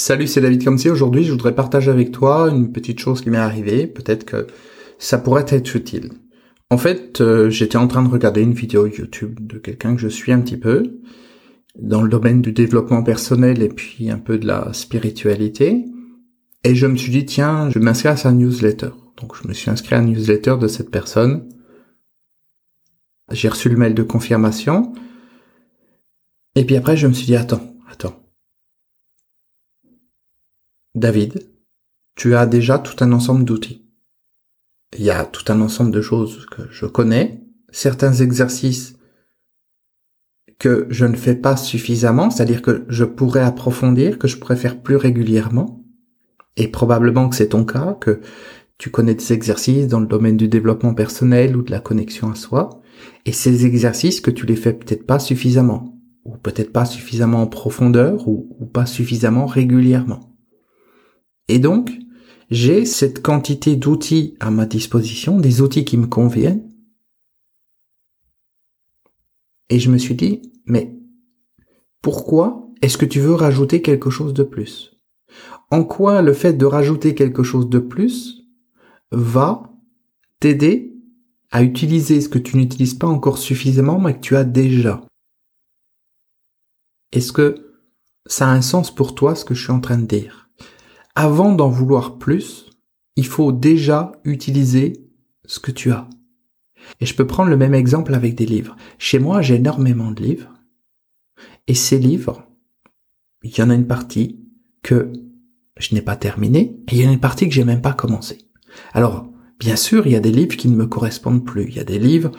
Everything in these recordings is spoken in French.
Salut, c'est David Comsi. Aujourd'hui, je voudrais partager avec toi une petite chose qui m'est arrivée. Peut-être que ça pourrait être utile. En fait, euh, j'étais en train de regarder une vidéo YouTube de quelqu'un que je suis un petit peu dans le domaine du développement personnel et puis un peu de la spiritualité. Et je me suis dit, tiens, je vais m'inscrire à sa newsletter. Donc, je me suis inscrit à la newsletter de cette personne. J'ai reçu le mail de confirmation. Et puis après, je me suis dit, attends, attends. David, tu as déjà tout un ensemble d'outils. Il y a tout un ensemble de choses que je connais, certains exercices que je ne fais pas suffisamment, c'est-à-dire que je pourrais approfondir, que je pourrais faire plus régulièrement, et probablement que c'est ton cas, que tu connais des exercices dans le domaine du développement personnel ou de la connexion à soi, et ces exercices que tu les fais peut-être pas suffisamment, ou peut-être pas suffisamment en profondeur, ou, ou pas suffisamment régulièrement. Et donc, j'ai cette quantité d'outils à ma disposition, des outils qui me conviennent. Et je me suis dit, mais pourquoi est-ce que tu veux rajouter quelque chose de plus? En quoi le fait de rajouter quelque chose de plus va t'aider à utiliser ce que tu n'utilises pas encore suffisamment mais que tu as déjà? Est-ce que ça a un sens pour toi ce que je suis en train de dire? Avant d'en vouloir plus, il faut déjà utiliser ce que tu as. Et je peux prendre le même exemple avec des livres. Chez moi, j'ai énormément de livres. Et ces livres, il y en a une partie que je n'ai pas terminée et il y en a une partie que j'ai même pas commencé. Alors, bien sûr, il y a des livres qui ne me correspondent plus. Il y a des livres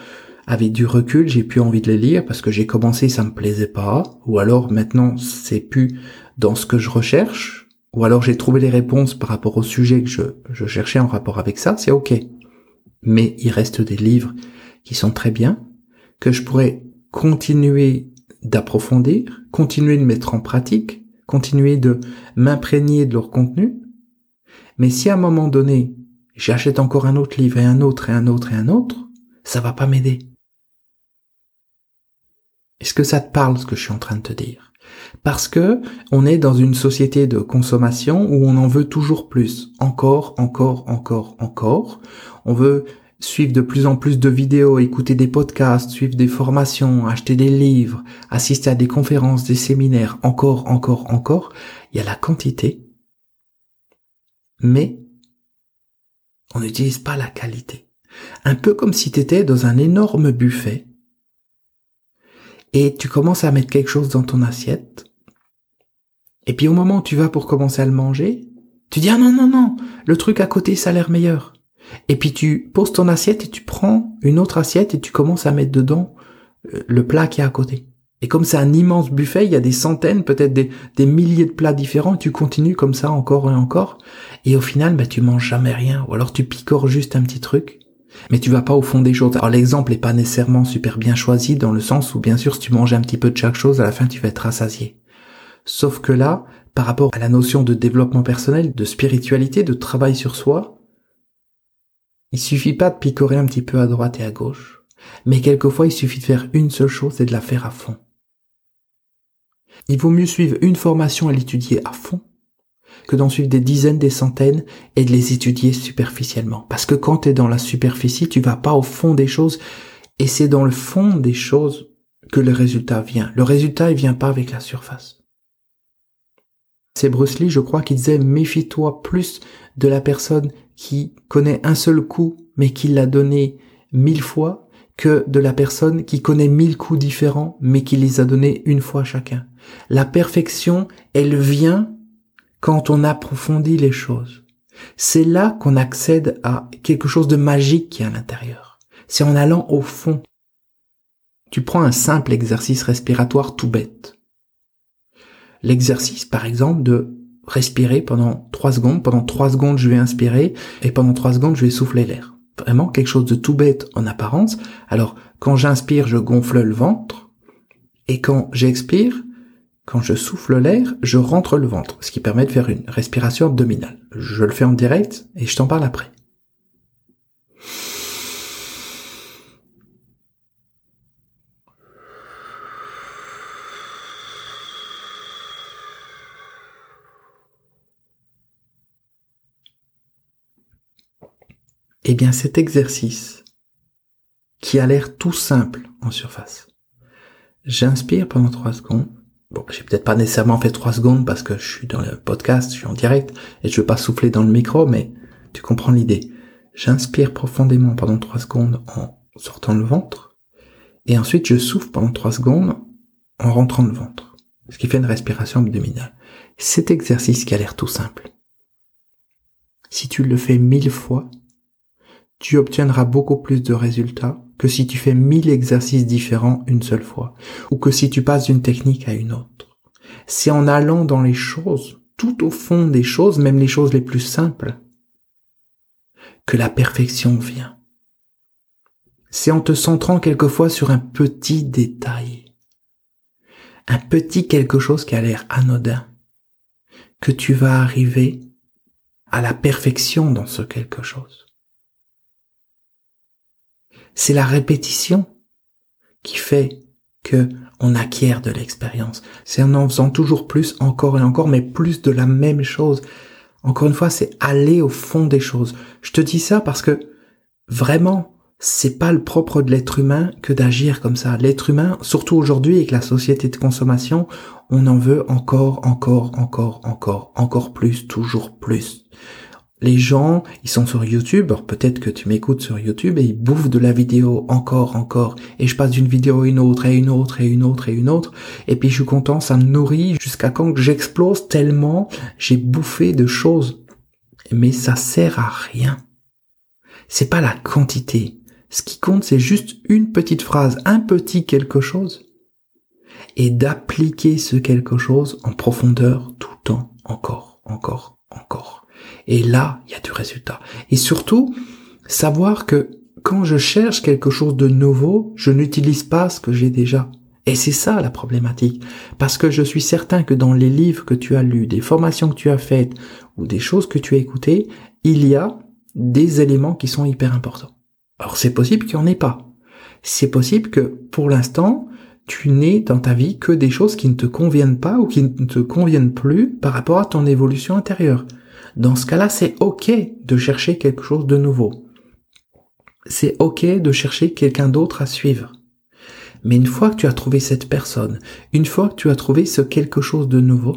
avec du recul, j'ai plus envie de les lire parce que j'ai commencé, ça me plaisait pas, ou alors maintenant c'est plus dans ce que je recherche, ou alors j'ai trouvé les réponses par rapport au sujet que je, cherchais en rapport avec ça, c'est ok. Mais il reste des livres qui sont très bien, que je pourrais continuer d'approfondir, continuer de mettre en pratique, continuer de m'imprégner de leur contenu. Mais si à un moment donné, j'achète encore un autre livre et un autre et un autre et un autre, ça va pas m'aider. Est-ce que ça te parle ce que je suis en train de te dire? Parce que on est dans une société de consommation où on en veut toujours plus. Encore, encore, encore, encore. On veut suivre de plus en plus de vidéos, écouter des podcasts, suivre des formations, acheter des livres, assister à des conférences, des séminaires, encore, encore, encore. Il y a la quantité, mais on n'utilise pas la qualité. Un peu comme si tu étais dans un énorme buffet et tu commences à mettre quelque chose dans ton assiette. Et puis au moment où tu vas pour commencer à le manger, tu dis ah non non non, le truc à côté ça a l'air meilleur. Et puis tu poses ton assiette et tu prends une autre assiette et tu commences à mettre dedans euh, le plat qui est à côté. Et comme c'est un immense buffet, il y a des centaines, peut-être des, des, milliers de plats différents, et tu continues comme ça encore et encore, et au final, bah, tu manges jamais rien, ou alors tu picores juste un petit truc, mais tu vas pas au fond des choses. Alors l'exemple est pas nécessairement super bien choisi dans le sens où bien sûr si tu manges un petit peu de chaque chose, à la fin tu vas être rassasié. Sauf que là, par rapport à la notion de développement personnel, de spiritualité, de travail sur soi, il suffit pas de picorer un petit peu à droite et à gauche, mais quelquefois il suffit de faire une seule chose et de la faire à fond. Il vaut mieux suivre une formation et l'étudier à fond que d'en suivre des dizaines, des centaines et de les étudier superficiellement. Parce que quand tu es dans la superficie, tu vas pas au fond des choses et c'est dans le fond des choses que le résultat vient. Le résultat, il vient pas avec la surface. C'est Bruce Lee, je crois, qui disait méfie-toi plus de la personne qui connaît un seul coup mais qui l'a donné mille fois que de la personne qui connaît mille coups différents mais qui les a donnés une fois chacun. La perfection, elle vient quand on approfondit les choses. C'est là qu'on accède à quelque chose de magique qui est à l'intérieur. C'est en allant au fond. Tu prends un simple exercice respiratoire tout bête. L'exercice, par exemple, de respirer pendant trois secondes. Pendant trois secondes, je vais inspirer et pendant trois secondes, je vais souffler l'air. Vraiment quelque chose de tout bête en apparence. Alors, quand j'inspire, je gonfle le ventre et quand j'expire, quand je souffle l'air, je rentre le ventre, ce qui permet de faire une respiration abdominale. Je le fais en direct et je t'en parle après. Eh bien cet exercice, qui a l'air tout simple en surface, j'inspire pendant 3 secondes, Bon, j'ai peut-être pas nécessairement fait trois secondes parce que je suis dans le podcast, je suis en direct et je veux pas souffler dans le micro, mais tu comprends l'idée. J'inspire profondément pendant trois secondes en sortant le ventre et ensuite je souffle pendant trois secondes en rentrant le ventre. Ce qui fait une respiration abdominale. Cet exercice qui a l'air tout simple. Si tu le fais mille fois, tu obtiendras beaucoup plus de résultats que si tu fais mille exercices différents une seule fois, ou que si tu passes d'une technique à une autre. C'est en allant dans les choses, tout au fond des choses, même les choses les plus simples, que la perfection vient. C'est en te centrant quelquefois sur un petit détail, un petit quelque chose qui a l'air anodin, que tu vas arriver à la perfection dans ce quelque chose. C'est la répétition qui fait que on acquiert de l'expérience. C'est en en faisant toujours plus, encore et encore, mais plus de la même chose. Encore une fois, c'est aller au fond des choses. Je te dis ça parce que vraiment, c'est pas le propre de l'être humain que d'agir comme ça. L'être humain, surtout aujourd'hui avec la société de consommation, on en veut encore, encore, encore, encore, encore plus, toujours plus les gens, ils sont sur YouTube, alors peut-être que tu m'écoutes sur YouTube et ils bouffent de la vidéo encore, encore, et je passe d'une vidéo à une autre, et une autre, et une autre, et une autre, et puis je suis content, ça me nourrit jusqu'à quand j'explose tellement j'ai bouffé de choses. Mais ça sert à rien. C'est pas la quantité. Ce qui compte, c'est juste une petite phrase, un petit quelque chose, et d'appliquer ce quelque chose en profondeur tout le temps, encore, encore, encore. Et là, il y a du résultat. Et surtout, savoir que quand je cherche quelque chose de nouveau, je n'utilise pas ce que j'ai déjà. Et c'est ça la problématique. Parce que je suis certain que dans les livres que tu as lus, des formations que tu as faites, ou des choses que tu as écoutées, il y a des éléments qui sont hyper importants. Alors c'est possible qu'il n'y en ait pas. C'est possible que pour l'instant, tu n'aies dans ta vie que des choses qui ne te conviennent pas ou qui ne te conviennent plus par rapport à ton évolution intérieure. Dans ce cas-là, c'est ok de chercher quelque chose de nouveau. C'est ok de chercher quelqu'un d'autre à suivre. Mais une fois que tu as trouvé cette personne, une fois que tu as trouvé ce quelque chose de nouveau,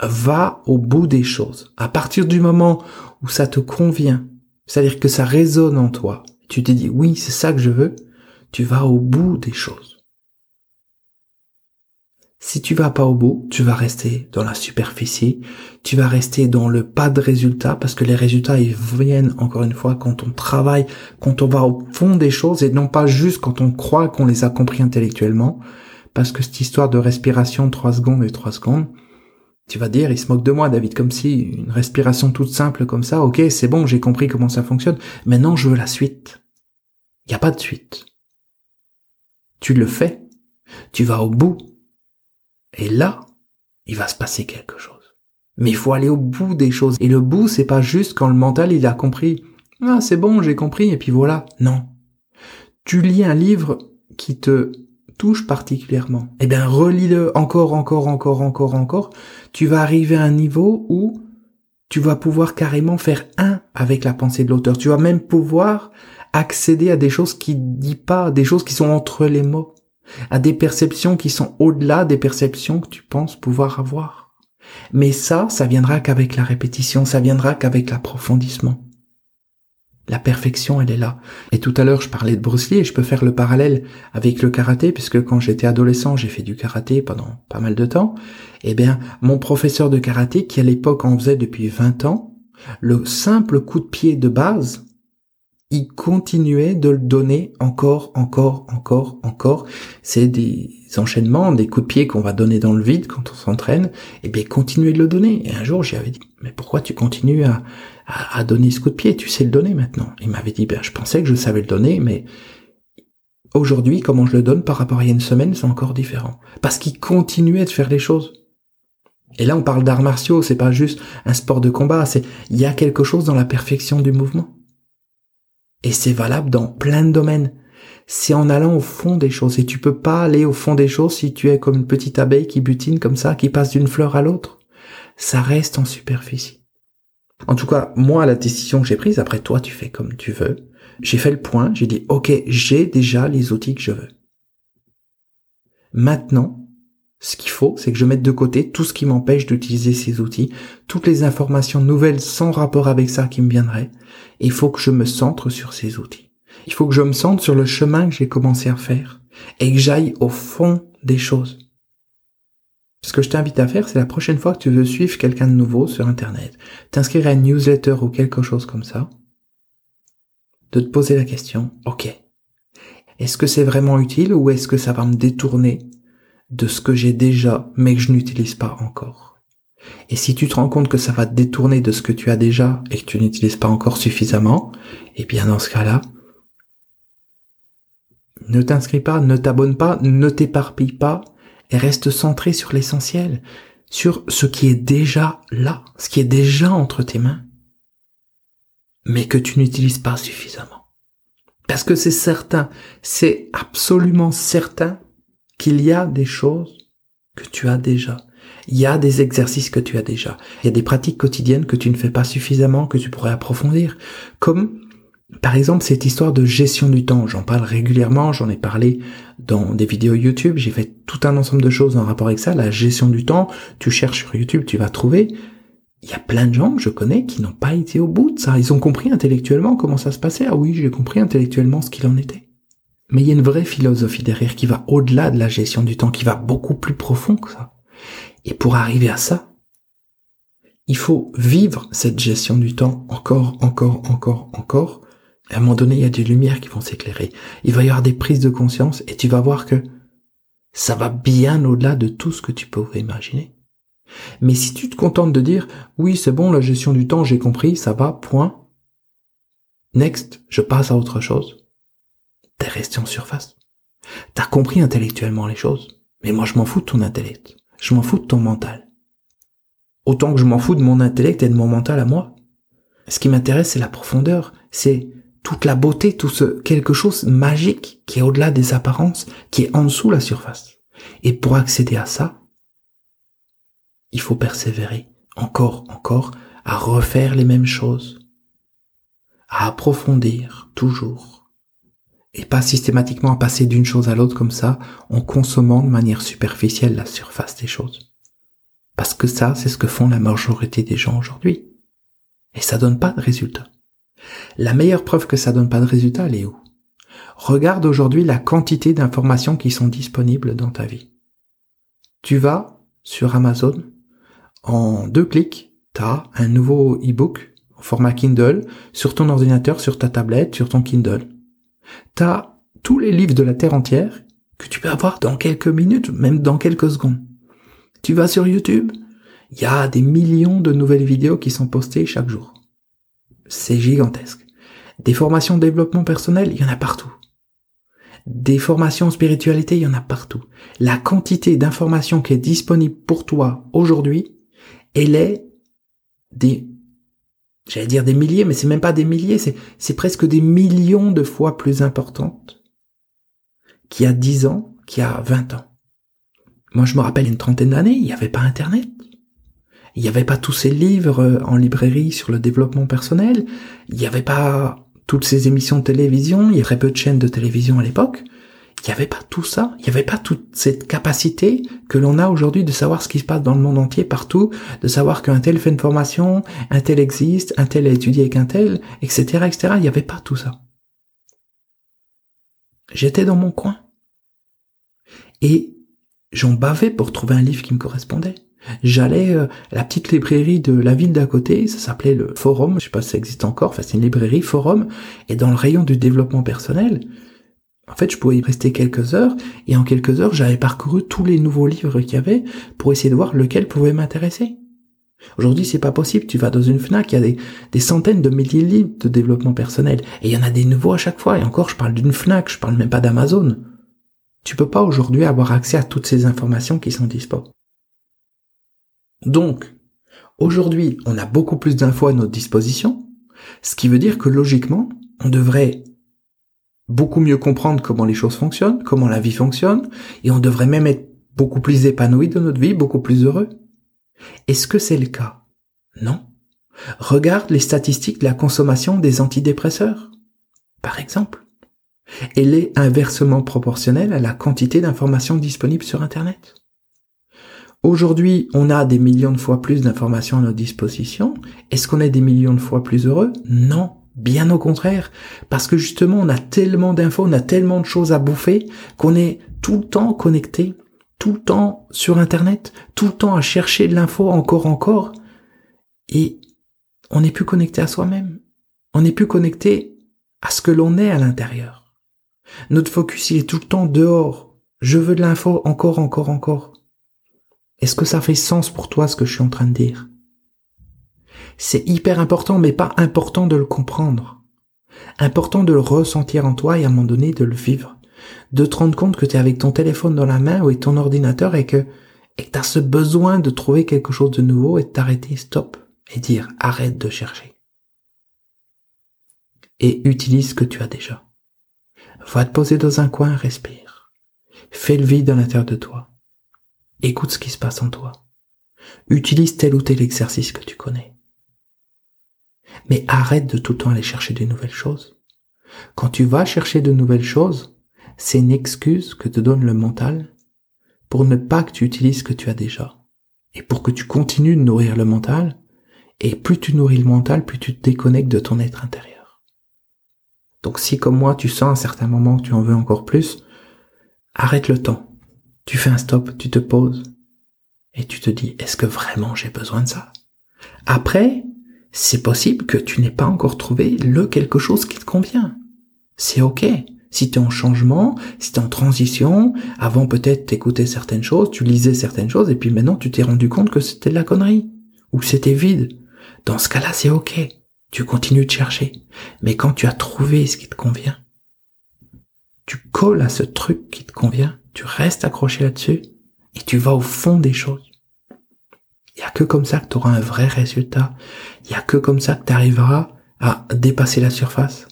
va au bout des choses. À partir du moment où ça te convient, c'est-à-dire que ça résonne en toi, tu te dis oui, c'est ça que je veux, tu vas au bout des choses. Si tu vas pas au bout, tu vas rester dans la superficie, tu vas rester dans le pas de résultat parce que les résultats ils viennent encore une fois quand on travaille, quand on va au fond des choses et non pas juste quand on croit qu'on les a compris intellectuellement parce que cette histoire de respiration 3 secondes et 3 secondes, tu vas dire, il se moque de moi, David, comme si une respiration toute simple comme ça, ok, c'est bon, j'ai compris comment ça fonctionne. Maintenant, je veux la suite. Il n'y a pas de suite. Tu le fais. Tu vas au bout et là, il va se passer quelque chose. Mais il faut aller au bout des choses. Et le bout, c'est pas juste quand le mental, il a compris. Ah, c'est bon, j'ai compris, et puis voilà. Non. Tu lis un livre qui te touche particulièrement. Eh bien, relis-le encore, encore, encore, encore, encore. Tu vas arriver à un niveau où tu vas pouvoir carrément faire un avec la pensée de l'auteur. Tu vas même pouvoir accéder à des choses qui dit pas, des choses qui sont entre les mots à des perceptions qui sont au-delà des perceptions que tu penses pouvoir avoir. Mais ça, ça viendra qu'avec la répétition, ça viendra qu'avec l'approfondissement. La perfection, elle est là. Et tout à l'heure, je parlais de Bruce Lee et je peux faire le parallèle avec le karaté puisque quand j'étais adolescent, j'ai fait du karaté pendant pas mal de temps. Eh bien, mon professeur de karaté, qui à l'époque en faisait depuis 20 ans, le simple coup de pied de base, il continuait de le donner encore, encore, encore, encore. C'est des enchaînements, des coups de pied qu'on va donner dans le vide quand on s'entraîne. Et eh bien, continuer de le donner. Et un jour, j'y avais dit, mais pourquoi tu continues à, à, donner ce coup de pied? Tu sais le donner maintenant. Il m'avait dit, ben, je pensais que je savais le donner, mais aujourd'hui, comment je le donne par rapport à il y a une semaine, c'est encore différent. Parce qu'il continuait de faire les choses. Et là, on parle d'arts martiaux, c'est pas juste un sport de combat, c'est, il y a quelque chose dans la perfection du mouvement. Et c'est valable dans plein de domaines. C'est en allant au fond des choses. Et tu peux pas aller au fond des choses si tu es comme une petite abeille qui butine comme ça, qui passe d'une fleur à l'autre. Ça reste en superficie. En tout cas, moi, la décision que j'ai prise, après toi, tu fais comme tu veux. J'ai fait le point, j'ai dit, OK, j'ai déjà les outils que je veux. Maintenant, ce qu'il faut, c'est que je mette de côté tout ce qui m'empêche d'utiliser ces outils, toutes les informations nouvelles sans rapport avec ça qui me viendraient. il faut que je me centre sur ces outils. Il faut que je me centre sur le chemin que j'ai commencé à faire et que j'aille au fond des choses. Ce que je t'invite à faire, c'est la prochaine fois que tu veux suivre quelqu'un de nouveau sur Internet, t'inscrire à une newsletter ou quelque chose comme ça, de te poser la question, ok, est-ce que c'est vraiment utile ou est-ce que ça va me détourner de ce que j'ai déjà mais que je n'utilise pas encore Et si tu te rends compte que ça va te détourner de ce que tu as déjà et que tu n'utilises pas encore suffisamment, eh bien dans ce cas-là, ne t'inscris pas, ne t'abonne pas, ne t'éparpille pas et reste centré sur l'essentiel, sur ce qui est déjà là, ce qui est déjà entre tes mains, mais que tu n'utilises pas suffisamment. Parce que c'est certain, c'est absolument certain qu'il y a des choses que tu as déjà. Il y a des exercices que tu as déjà. Il y a des pratiques quotidiennes que tu ne fais pas suffisamment, que tu pourrais approfondir. Comme par exemple, cette histoire de gestion du temps, j'en parle régulièrement, j'en ai parlé dans des vidéos YouTube, j'ai fait tout un ensemble de choses en rapport avec ça, la gestion du temps, tu cherches sur YouTube, tu vas trouver. Il y a plein de gens que je connais qui n'ont pas été au bout de ça. Ils ont compris intellectuellement comment ça se passait. Ah oui, j'ai compris intellectuellement ce qu'il en était. Mais il y a une vraie philosophie derrière qui va au-delà de la gestion du temps, qui va beaucoup plus profond que ça. Et pour arriver à ça, il faut vivre cette gestion du temps encore, encore, encore, encore, à un moment donné, il y a des lumières qui vont s'éclairer. Il va y avoir des prises de conscience et tu vas voir que ça va bien au-delà de tout ce que tu pouvais imaginer. Mais si tu te contentes de dire, oui, c'est bon, la gestion du temps, j'ai compris, ça va, point. Next, je passe à autre chose. T'es resté en surface. T'as compris intellectuellement les choses. Mais moi, je m'en fous de ton intellect. Je m'en fous de ton mental. Autant que je m'en fous de mon intellect et de mon mental à moi. Ce qui m'intéresse, c'est la profondeur. C'est toute la beauté, tout ce quelque chose magique qui est au-delà des apparences, qui est en dessous la surface. Et pour accéder à ça, il faut persévérer encore, encore, à refaire les mêmes choses, à approfondir toujours, et pas systématiquement à passer d'une chose à l'autre comme ça, en consommant de manière superficielle la surface des choses. Parce que ça, c'est ce que font la majorité des gens aujourd'hui. Et ça donne pas de résultat. La meilleure preuve que ça donne pas de résultat, elle est où? Regarde aujourd'hui la quantité d'informations qui sont disponibles dans ta vie. Tu vas sur Amazon, en deux clics, tu as un nouveau e-book en format Kindle sur ton ordinateur, sur ta tablette, sur ton Kindle. Tu as tous les livres de la Terre entière que tu peux avoir dans quelques minutes, même dans quelques secondes. Tu vas sur YouTube, il y a des millions de nouvelles vidéos qui sont postées chaque jour c'est gigantesque. Des formations de développement personnel, il y en a partout. Des formations en spiritualité, il y en a partout. La quantité d'informations qui est disponible pour toi aujourd'hui, elle est des, j'allais dire des milliers, mais c'est même pas des milliers, c'est, presque des millions de fois plus importante qu'il y a 10 ans, qu'il y a 20 ans. Moi, je me rappelle une trentaine d'années, il n'y avait pas Internet. Il n'y avait pas tous ces livres euh, en librairie sur le développement personnel. Il n'y avait pas toutes ces émissions de télévision. Il y avait très peu de chaînes de télévision à l'époque. Il n'y avait pas tout ça. Il n'y avait pas toute cette capacité que l'on a aujourd'hui de savoir ce qui se passe dans le monde entier, partout, de savoir qu'un tel fait une formation, un tel existe, un tel a étudié avec un tel, etc., etc. Il n'y avait pas tout ça. J'étais dans mon coin. Et j'en bavais pour trouver un livre qui me correspondait. J'allais à euh, la petite librairie de la ville d'à côté, ça s'appelait le Forum, je sais pas si ça existe encore, enfin c'est une librairie Forum, et dans le rayon du développement personnel, en fait, je pouvais y rester quelques heures, et en quelques heures, j'avais parcouru tous les nouveaux livres qu'il y avait pour essayer de voir lequel pouvait m'intéresser. Aujourd'hui, c'est pas possible. Tu vas dans une Fnac, il y a des, centaines de milliers de livres de développement personnel, et il y en a des nouveaux à chaque fois. Et encore, je parle d'une Fnac, je parle même pas d'Amazon. Tu peux pas aujourd'hui avoir accès à toutes ces informations qui sont disponibles. Donc, aujourd'hui, on a beaucoup plus d'infos à notre disposition, ce qui veut dire que logiquement, on devrait beaucoup mieux comprendre comment les choses fonctionnent, comment la vie fonctionne, et on devrait même être beaucoup plus épanoui de notre vie, beaucoup plus heureux. Est-ce que c'est le cas? Non. Regarde les statistiques de la consommation des antidépresseurs, par exemple. Elle est inversement proportionnelle à la quantité d'informations disponibles sur Internet. Aujourd'hui, on a des millions de fois plus d'informations à notre disposition. Est-ce qu'on est des millions de fois plus heureux? Non, bien au contraire. Parce que justement, on a tellement d'infos, on a tellement de choses à bouffer qu'on est tout le temps connecté, tout le temps sur Internet, tout le temps à chercher de l'info encore encore. Et on n'est plus connecté à soi-même. On n'est plus connecté à ce que l'on est à l'intérieur. Notre focus, il est tout le temps dehors. Je veux de l'info encore, encore, encore. Est-ce que ça fait sens pour toi ce que je suis en train de dire? C'est hyper important, mais pas important de le comprendre. Important de le ressentir en toi et à un moment donné de le vivre. De te rendre compte que tu es avec ton téléphone dans la main ou ton ordinateur et que et que as ce besoin de trouver quelque chose de nouveau et de t'arrêter, stop, et dire arrête de chercher. Et utilise ce que tu as déjà. Va te poser dans un coin, respire. Fais le vide à l'intérieur de toi. Écoute ce qui se passe en toi. Utilise tel ou tel exercice que tu connais. Mais arrête de tout le temps aller chercher de nouvelles choses. Quand tu vas chercher de nouvelles choses, c'est une excuse que te donne le mental pour ne pas que tu utilises ce que tu as déjà. Et pour que tu continues de nourrir le mental, et plus tu nourris le mental, plus tu te déconnectes de ton être intérieur. Donc si comme moi tu sens à un certain moment que tu en veux encore plus, arrête le temps tu fais un stop, tu te poses et tu te dis, est-ce que vraiment j'ai besoin de ça? Après, c'est possible que tu n'aies pas encore trouvé le quelque chose qui te convient. C'est ok. Si tu es en changement, si tu es en transition, avant peut-être t'écoutais certaines choses, tu lisais certaines choses, et puis maintenant tu t'es rendu compte que c'était de la connerie, ou que c'était vide. Dans ce cas-là, c'est ok. Tu continues de chercher. Mais quand tu as trouvé ce qui te convient, tu colles à ce truc qui te convient, tu restes accroché là-dessus et tu vas au fond des choses. Il y a que comme ça que tu auras un vrai résultat. Il y a que comme ça que tu arriveras à dépasser la surface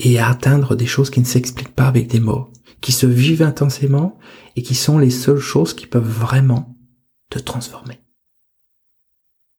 et à atteindre des choses qui ne s'expliquent pas avec des mots, qui se vivent intensément et qui sont les seules choses qui peuvent vraiment te transformer.